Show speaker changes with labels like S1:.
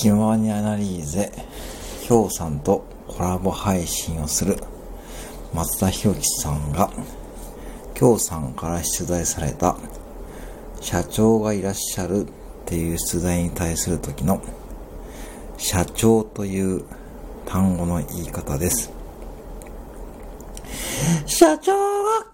S1: 気まアニアナリーゼ、ヒょうさんとコラボ配信をする松田博樹さんが、京さんから出題された、社長がいらっしゃるっていう出題に対する時の、社長という単語の言い方です。社長は、